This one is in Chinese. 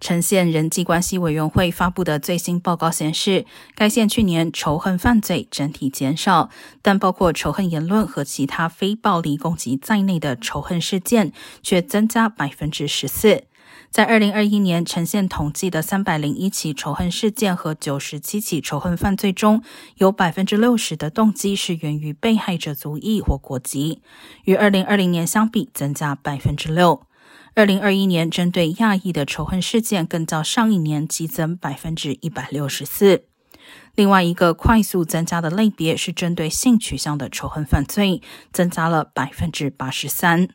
城县人际关系委员会发布的最新报告显示，该县去年仇恨犯罪整体减少，但包括仇恨言论和其他非暴力攻击在内的仇恨事件却增加百分之十四。在二零二一年，呈现统计的三百零一起仇恨事件和九十七起仇恨犯罪中，有百分之六十的动机是源于被害者族裔或国籍，与二零二零年相比增加百分之六。二零二一年针对亚裔的仇恨事件更较上一年激增百分之一百六十四。另外一个快速增加的类别是针对性取向的仇恨犯罪，增加了百分之八十三。